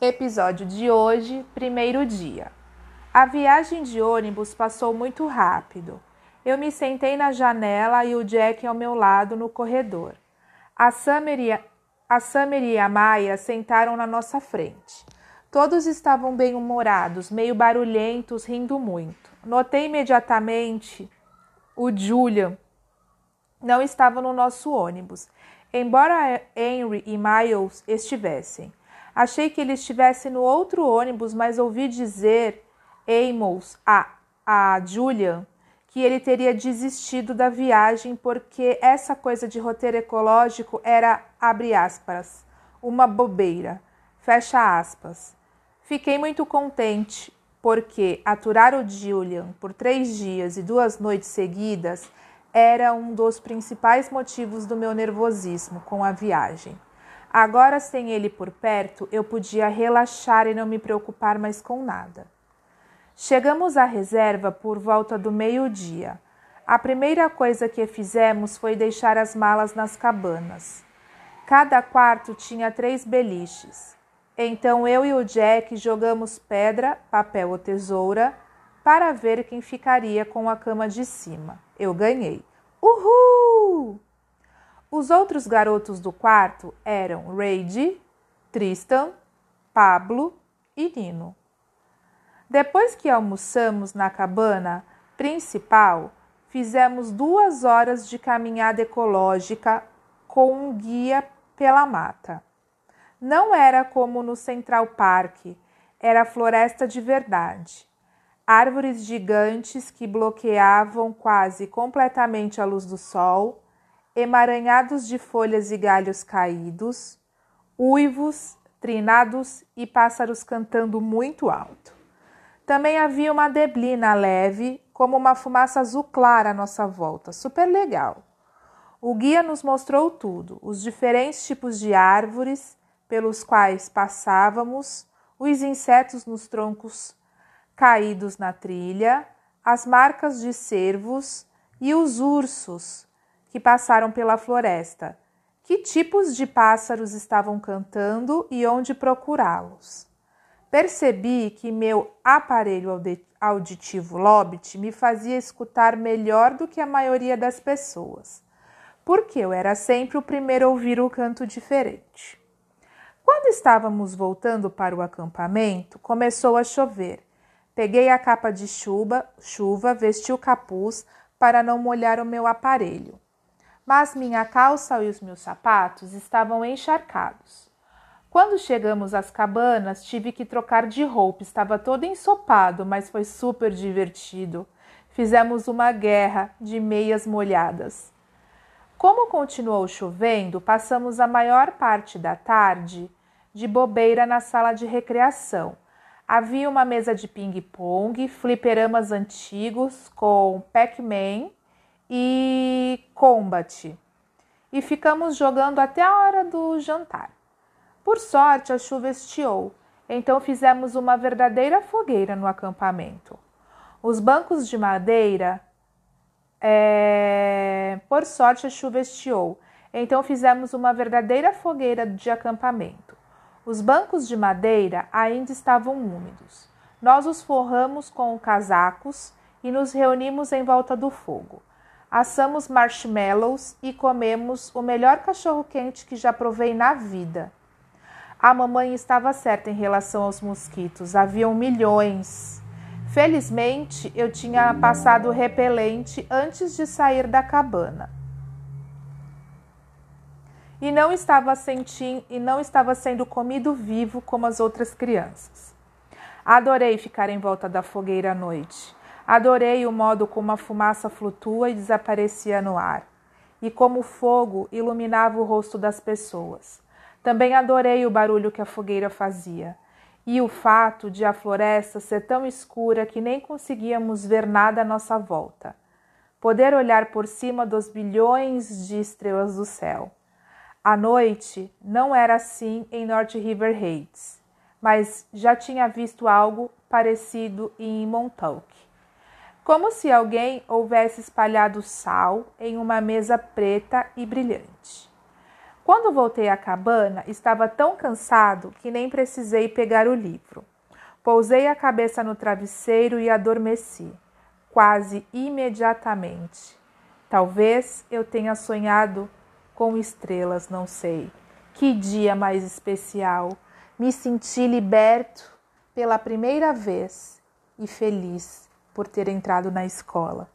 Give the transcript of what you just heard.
Episódio de hoje, primeiro dia. A viagem de ônibus passou muito rápido. Eu me sentei na janela e o Jack ao meu lado no corredor. A Summer e a, a, Summer e a sentaram na nossa frente. Todos estavam bem-humorados, meio barulhentos, rindo muito. Notei imediatamente o Julian não estava no nosso ônibus, embora Henry e Miles estivessem. Achei que ele estivesse no outro ônibus, mas ouvi dizer Amos a, a Julian que ele teria desistido da viagem porque essa coisa de roteiro ecológico era, abre aspas, uma bobeira, fecha aspas. Fiquei muito contente porque aturar o Julian por três dias e duas noites seguidas era um dos principais motivos do meu nervosismo com a viagem. Agora, sem ele por perto, eu podia relaxar e não me preocupar mais com nada. Chegamos à reserva por volta do meio-dia. A primeira coisa que fizemos foi deixar as malas nas cabanas. Cada quarto tinha três beliches. Então eu e o Jack jogamos pedra, papel ou tesoura para ver quem ficaria com a cama de cima. Eu ganhei. Uhul! Os outros garotos do quarto eram Reid, Tristan, Pablo e Nino. Depois que almoçamos na cabana principal, fizemos duas horas de caminhada ecológica com um guia pela mata. Não era como no Central Park, era floresta de verdade. Árvores gigantes que bloqueavam quase completamente a luz do sol emaranhados de folhas e galhos caídos, uivos, trinados e pássaros cantando muito alto. Também havia uma deblina leve, como uma fumaça azul clara à nossa volta, super legal. O guia nos mostrou tudo: os diferentes tipos de árvores pelos quais passávamos, os insetos nos troncos caídos na trilha, as marcas de cervos e os ursos que passaram pela floresta, que tipos de pássaros estavam cantando e onde procurá-los. Percebi que meu aparelho auditivo Lobit me fazia escutar melhor do que a maioria das pessoas, porque eu era sempre o primeiro a ouvir o canto diferente. Quando estávamos voltando para o acampamento, começou a chover. Peguei a capa de chuva, chuva, vesti o capuz para não molhar o meu aparelho mas minha calça e os meus sapatos estavam encharcados. Quando chegamos às cabanas, tive que trocar de roupa, estava todo ensopado, mas foi super divertido. Fizemos uma guerra de meias molhadas. Como continuou chovendo, passamos a maior parte da tarde de bobeira na sala de recreação. Havia uma mesa de ping-pong, fliperamas antigos com Pac-Man e Combat. E ficamos jogando até a hora do jantar. Por sorte, a chuva estiou, então fizemos uma verdadeira fogueira no acampamento. Os bancos de madeira. É... Por sorte, a chuva estiou, então fizemos uma verdadeira fogueira de acampamento. Os bancos de madeira ainda estavam úmidos. Nós os forramos com casacos e nos reunimos em volta do fogo assamos marshmallows e comemos o melhor cachorro-quente que já provei na vida. A mamãe estava certa em relação aos mosquitos, haviam milhões. Felizmente, eu tinha passado repelente antes de sair da cabana. E não estava sentindo e não estava sendo comido vivo como as outras crianças. Adorei ficar em volta da fogueira à noite. Adorei o modo como a fumaça flutua e desaparecia no ar, e como o fogo iluminava o rosto das pessoas. Também adorei o barulho que a fogueira fazia, e o fato de a floresta ser tão escura que nem conseguíamos ver nada à nossa volta. Poder olhar por cima dos bilhões de estrelas do céu. A noite não era assim em North River Heights, mas já tinha visto algo parecido em Montauk como se alguém houvesse espalhado sal em uma mesa preta e brilhante. Quando voltei à cabana, estava tão cansado que nem precisei pegar o livro. Pousei a cabeça no travesseiro e adormeci, quase imediatamente. Talvez eu tenha sonhado com estrelas, não sei. Que dia mais especial! Me senti liberto pela primeira vez e feliz por ter entrado na escola.